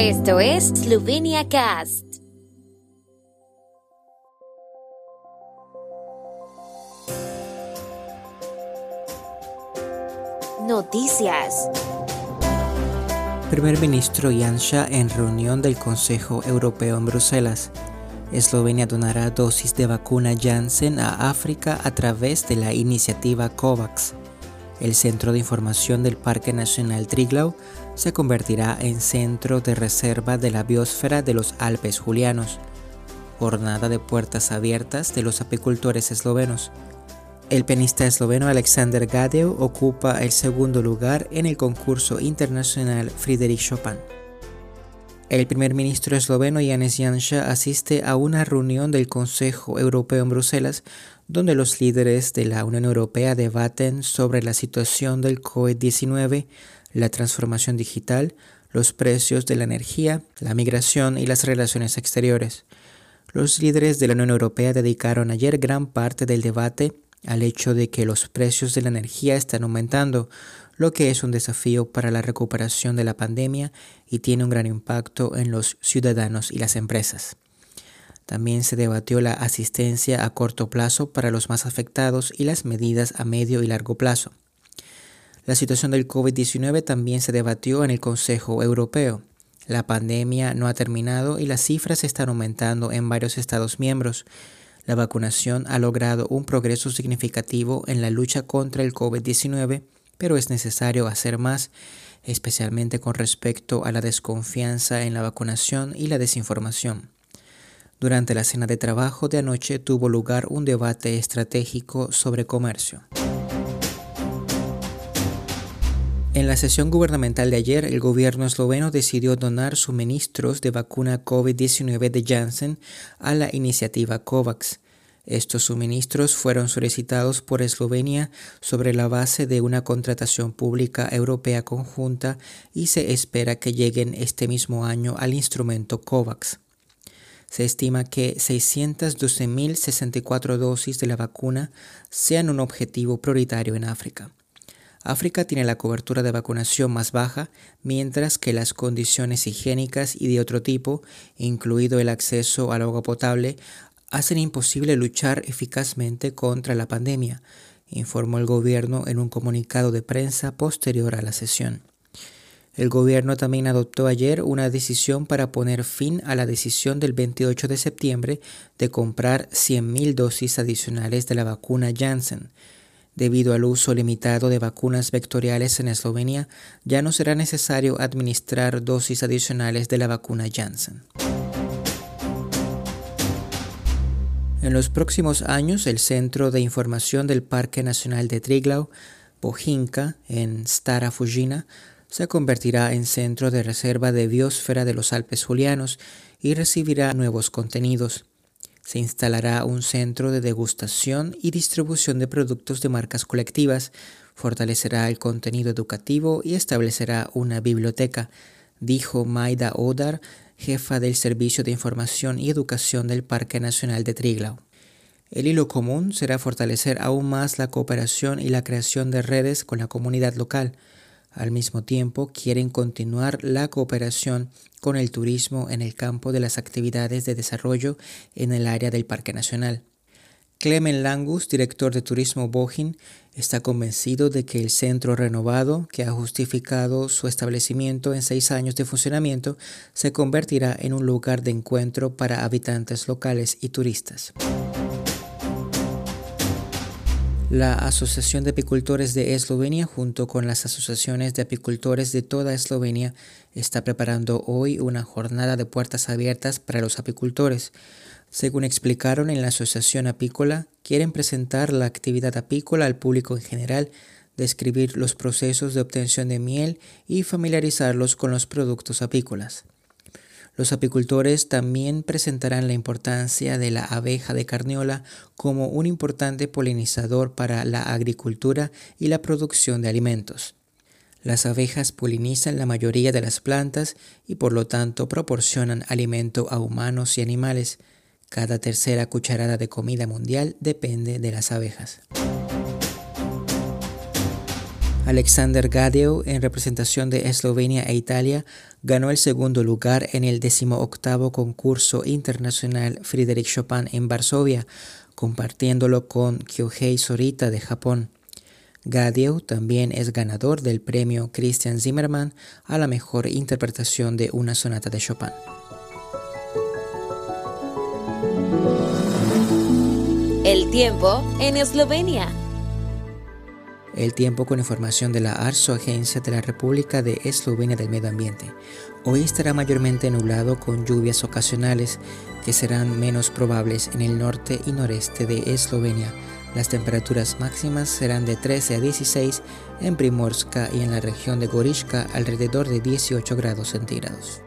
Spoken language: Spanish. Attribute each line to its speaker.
Speaker 1: Esto es Slovenia Cast. Noticias.
Speaker 2: Primer ministro Janša en reunión del Consejo Europeo en Bruselas. Eslovenia donará dosis de vacuna Janssen a África a través de la iniciativa COVAX. El Centro de Información del Parque Nacional Triglau se convertirá en centro de reserva de la biosfera de los Alpes Julianos. Jornada de puertas abiertas de los apicultores eslovenos. El penista esloveno Alexander Gadeu ocupa el segundo lugar en el concurso internacional Friedrich Chopin. El primer ministro esloveno Janez Janša asiste a una reunión del Consejo Europeo en Bruselas, donde los líderes de la Unión Europea debaten sobre la situación del COVID-19, la transformación digital, los precios de la energía, la migración y las relaciones exteriores. Los líderes de la Unión Europea dedicaron ayer gran parte del debate al hecho de que los precios de la energía están aumentando, lo que es un desafío para la recuperación de la pandemia y tiene un gran impacto en los ciudadanos y las empresas. También se debatió la asistencia a corto plazo para los más afectados y las medidas a medio y largo plazo. La situación del COVID-19 también se debatió en el Consejo Europeo. La pandemia no ha terminado y las cifras están aumentando en varios Estados miembros. La vacunación ha logrado un progreso significativo en la lucha contra el COVID-19 pero es necesario hacer más, especialmente con respecto a la desconfianza en la vacunación y la desinformación. Durante la cena de trabajo de anoche tuvo lugar un debate estratégico sobre comercio. La sesión gubernamental de ayer, el gobierno esloveno decidió donar suministros de vacuna COVID-19 de Janssen a la iniciativa COVAX. Estos suministros fueron solicitados por Eslovenia sobre la base de una contratación pública europea conjunta y se espera que lleguen este mismo año al instrumento COVAX. Se estima que 612.064 dosis de la vacuna sean un objetivo prioritario en África. África tiene la cobertura de vacunación más baja, mientras que las condiciones higiénicas y de otro tipo, incluido el acceso al agua potable, hacen imposible luchar eficazmente contra la pandemia, informó el gobierno en un comunicado de prensa posterior a la sesión. El gobierno también adoptó ayer una decisión para poner fin a la decisión del 28 de septiembre de comprar 100.000 dosis adicionales de la vacuna Janssen. Debido al uso limitado de vacunas vectoriales en Eslovenia, ya no será necesario administrar dosis adicionales de la vacuna Janssen. En los próximos años, el Centro de Información del Parque Nacional de Triglau, Bojinka, en Stara Fujina, se convertirá en centro de reserva de biosfera de los Alpes Julianos y recibirá nuevos contenidos. Se instalará un centro de degustación y distribución de productos de marcas colectivas, fortalecerá el contenido educativo y establecerá una biblioteca, dijo Maida Odar, jefa del Servicio de Información y Educación del Parque Nacional de Triglau. El hilo común será fortalecer aún más la cooperación y la creación de redes con la comunidad local. Al mismo tiempo, quieren continuar la cooperación con el turismo en el campo de las actividades de desarrollo en el área del Parque Nacional. Clemen Langus, director de Turismo Bohin, está convencido de que el centro renovado, que ha justificado su establecimiento en seis años de funcionamiento, se convertirá en un lugar de encuentro para habitantes locales y turistas. La Asociación de Apicultores de Eslovenia, junto con las asociaciones de apicultores de toda Eslovenia, está preparando hoy una jornada de puertas abiertas para los apicultores. Según explicaron en la Asociación Apícola, quieren presentar la actividad apícola al público en general, describir los procesos de obtención de miel y familiarizarlos con los productos apícolas. Los apicultores también presentarán la importancia de la abeja de carniola como un importante polinizador para la agricultura y la producción de alimentos. Las abejas polinizan la mayoría de las plantas y por lo tanto proporcionan alimento a humanos y animales. Cada tercera cucharada de comida mundial depende de las abejas. Alexander Gadeu, en representación de Eslovenia e Italia, ganó el segundo lugar en el 18 concurso internacional Frédéric Chopin en Varsovia, compartiéndolo con Kyohei Sorita de Japón. Gadieu también es ganador del premio Christian Zimmermann a la mejor interpretación de una sonata de Chopin.
Speaker 1: El tiempo en Eslovenia.
Speaker 2: El tiempo con información de la ARSO, Agencia de la República de Eslovenia del Medio Ambiente. Hoy estará mayormente nublado con lluvias ocasionales que serán menos probables en el norte y noreste de Eslovenia. Las temperaturas máximas serán de 13 a 16 en Primorska y en la región de Gorishka alrededor de 18 grados centígrados.